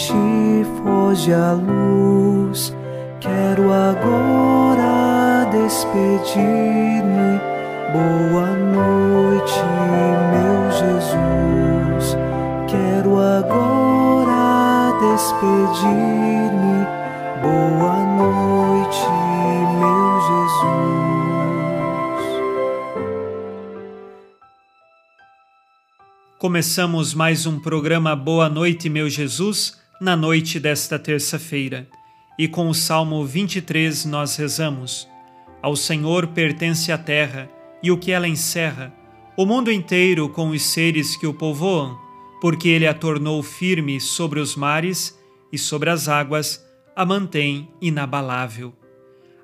Noite, foge a luz. Quero agora despedir-me. Boa noite, meu Jesus. Quero agora despedir-me. Boa noite, meu Jesus. Começamos mais um programa Boa Noite, meu Jesus, na noite desta terça-feira. E com o Salmo 23 nós rezamos: Ao Senhor pertence a terra e o que ela encerra, o mundo inteiro com os seres que o povoam, porque ele a tornou firme sobre os mares e sobre as águas a mantém inabalável.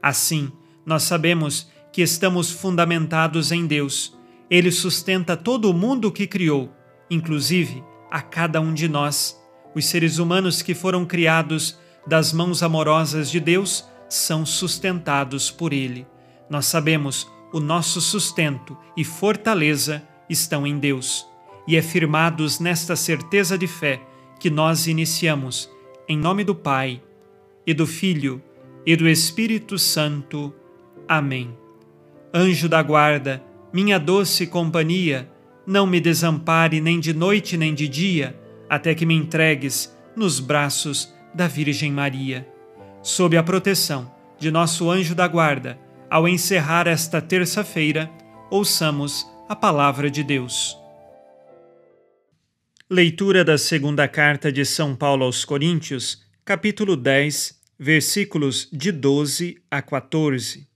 Assim, nós sabemos que estamos fundamentados em Deus. Ele sustenta todo o mundo que criou, inclusive a cada um de nós. Os seres humanos que foram criados das mãos amorosas de Deus são sustentados por Ele. Nós sabemos o nosso sustento e fortaleza estão em Deus. E é firmados nesta certeza de fé que nós iniciamos, em nome do Pai, e do Filho, e do Espírito Santo. Amém. Anjo da guarda, minha doce companhia, não me desampare nem de noite nem de dia, até que me entregues nos braços da Virgem Maria. Sob a proteção de nosso anjo da guarda, ao encerrar esta terça-feira, ouçamos a palavra de Deus. Leitura da segunda carta de São Paulo aos Coríntios, capítulo 10, versículos de 12 a 14.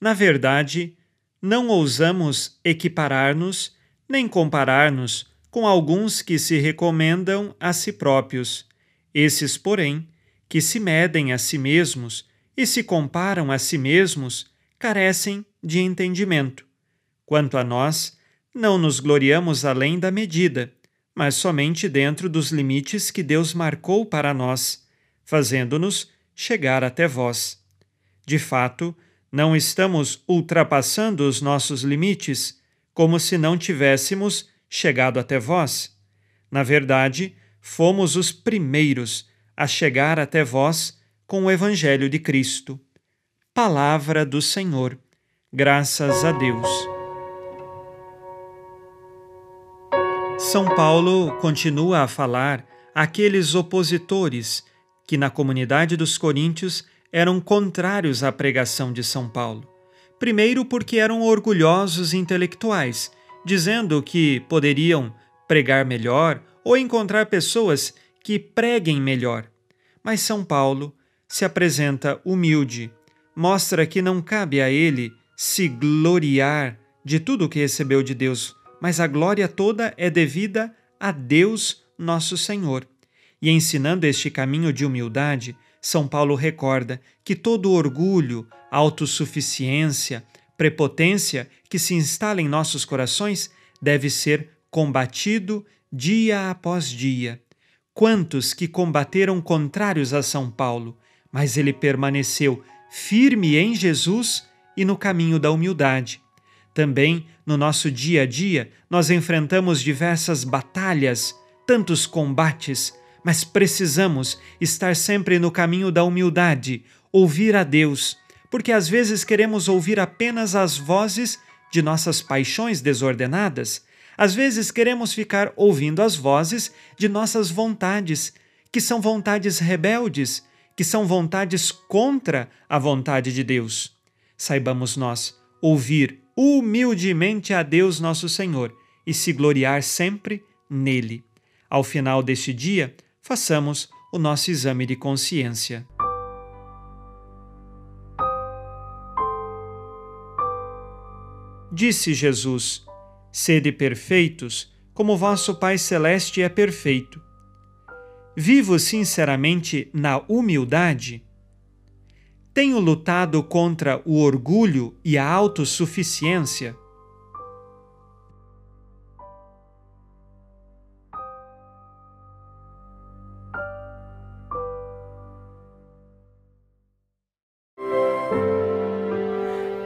Na verdade, não ousamos equiparar-nos nem comparar-nos com alguns que se recomendam a si próprios esses, porém, que se medem a si mesmos e se comparam a si mesmos, carecem de entendimento. Quanto a nós, não nos gloriamos além da medida, mas somente dentro dos limites que Deus marcou para nós, fazendo-nos chegar até vós. De fato, não estamos ultrapassando os nossos limites, como se não tivéssemos chegado até vós. Na verdade, fomos os primeiros a chegar até vós com o Evangelho de Cristo. Palavra do Senhor. Graças a Deus. São Paulo continua a falar àqueles opositores que na comunidade dos coríntios eram contrários à pregação de São Paulo. Primeiro, porque eram orgulhosos intelectuais, dizendo que poderiam pregar melhor ou encontrar pessoas que preguem melhor. Mas São Paulo se apresenta humilde, mostra que não cabe a ele se gloriar de tudo o que recebeu de Deus, mas a glória toda é devida a Deus, nosso Senhor. E ensinando este caminho de humildade, São Paulo recorda que todo orgulho, autossuficiência, prepotência que se instala em nossos corações deve ser combatido dia após dia. Quantos que combateram contrários a São Paulo, mas ele permaneceu firme em Jesus e no caminho da humildade. Também no nosso dia a dia, nós enfrentamos diversas batalhas, tantos combates, mas precisamos estar sempre no caminho da humildade, ouvir a Deus, porque às vezes queremos ouvir apenas as vozes de nossas paixões desordenadas às vezes queremos ficar ouvindo as vozes de nossas vontades, que são vontades rebeldes, que são vontades contra a vontade de Deus. Saibamos nós ouvir humildemente a Deus nosso Senhor e se gloriar sempre nele. Ao final deste dia, façamos o nosso exame de consciência. Disse Jesus: Sede perfeitos, como vosso Pai Celeste é perfeito. Vivo sinceramente na humildade? Tenho lutado contra o orgulho e a autossuficiência?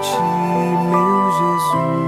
ti, meu Jesus.